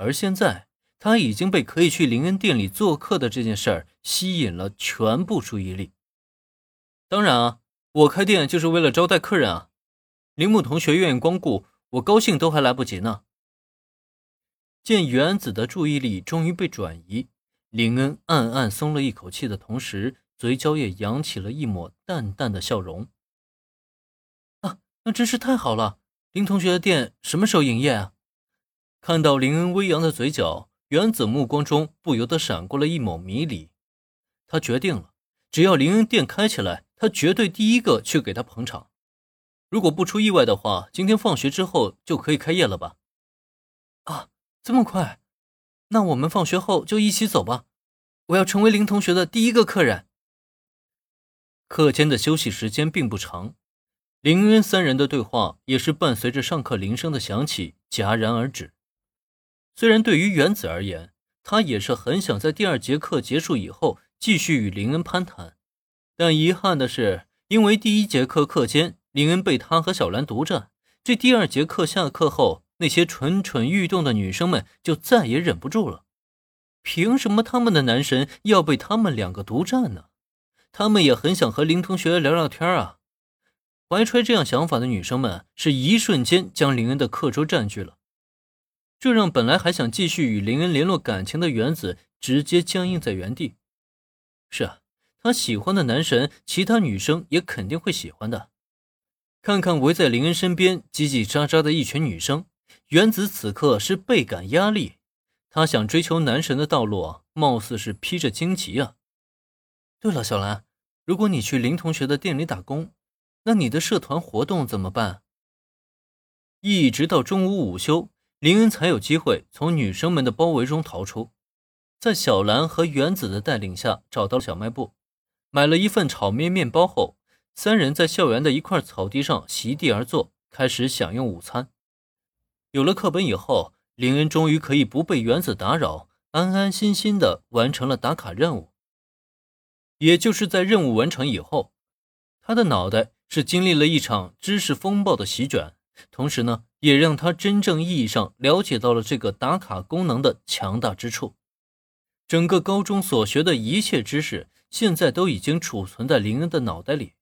而现在他已经被可以去林恩店里做客的这件事儿吸引了全部注意力。当然啊，我开店就是为了招待客人啊。铃木同学愿意光顾，我高兴都还来不及呢。见原子的注意力终于被转移，林恩暗暗松了一口气的同时，嘴角也扬起了一抹淡淡的笑容。啊，那真是太好了！林同学的店什么时候营业啊？看到林恩微扬的嘴角，原子目光中不由得闪过了一抹迷离。他决定了，只要林恩店开起来，他绝对第一个去给他捧场。如果不出意外的话，今天放学之后就可以开业了吧？啊！这么快，那我们放学后就一起走吧。我要成为林同学的第一个客人。课间的休息时间并不长，林恩三人的对话也是伴随着上课铃声的响起戛然而止。虽然对于原子而言，他也是很想在第二节课结束以后继续与林恩攀谈，但遗憾的是，因为第一节课课间林恩被他和小兰独占，这第二节课下课后。那些蠢蠢欲动的女生们就再也忍不住了。凭什么他们的男神要被他们两个独占呢？他们也很想和林同学聊聊天啊！怀揣这样想法的女生们是一瞬间将林恩的课桌占据了，这让本来还想继续与林恩联络感情的原子直接僵硬在原地。是啊，他喜欢的男神，其他女生也肯定会喜欢的。看看围在林恩身边叽叽喳喳的一群女生。原子此刻是倍感压力，他想追求男神的道路，貌似是披着荆棘啊。对了，小兰，如果你去林同学的店里打工，那你的社团活动怎么办？一直到中午午休，林恩才有机会从女生们的包围中逃出，在小兰和原子的带领下，找到了小卖部，买了一份炒面面包后，三人在校园的一块草地上席地而坐，开始享用午餐。有了课本以后，林恩终于可以不被原子打扰，安安心心的完成了打卡任务。也就是在任务完成以后，他的脑袋是经历了一场知识风暴的席卷，同时呢，也让他真正意义上了解到了这个打卡功能的强大之处。整个高中所学的一切知识，现在都已经储存在林恩的脑袋里，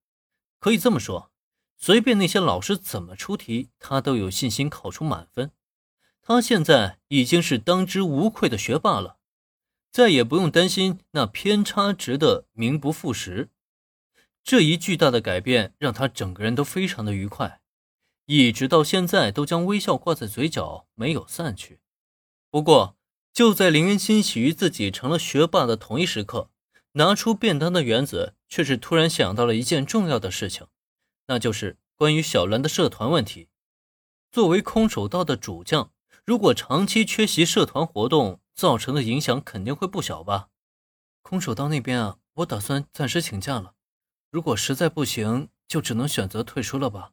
可以这么说。随便那些老师怎么出题，他都有信心考出满分。他现在已经是当之无愧的学霸了，再也不用担心那偏差值的名不副实。这一巨大的改变让他整个人都非常的愉快，一直到现在都将微笑挂在嘴角，没有散去。不过，就在林恩欣喜于自己成了学霸的同一时刻，拿出便当的原子却是突然想到了一件重要的事情。那就是关于小兰的社团问题。作为空手道的主将，如果长期缺席社团活动，造成的影响肯定会不小吧？空手道那边啊，我打算暂时请假了。如果实在不行，就只能选择退出了吧。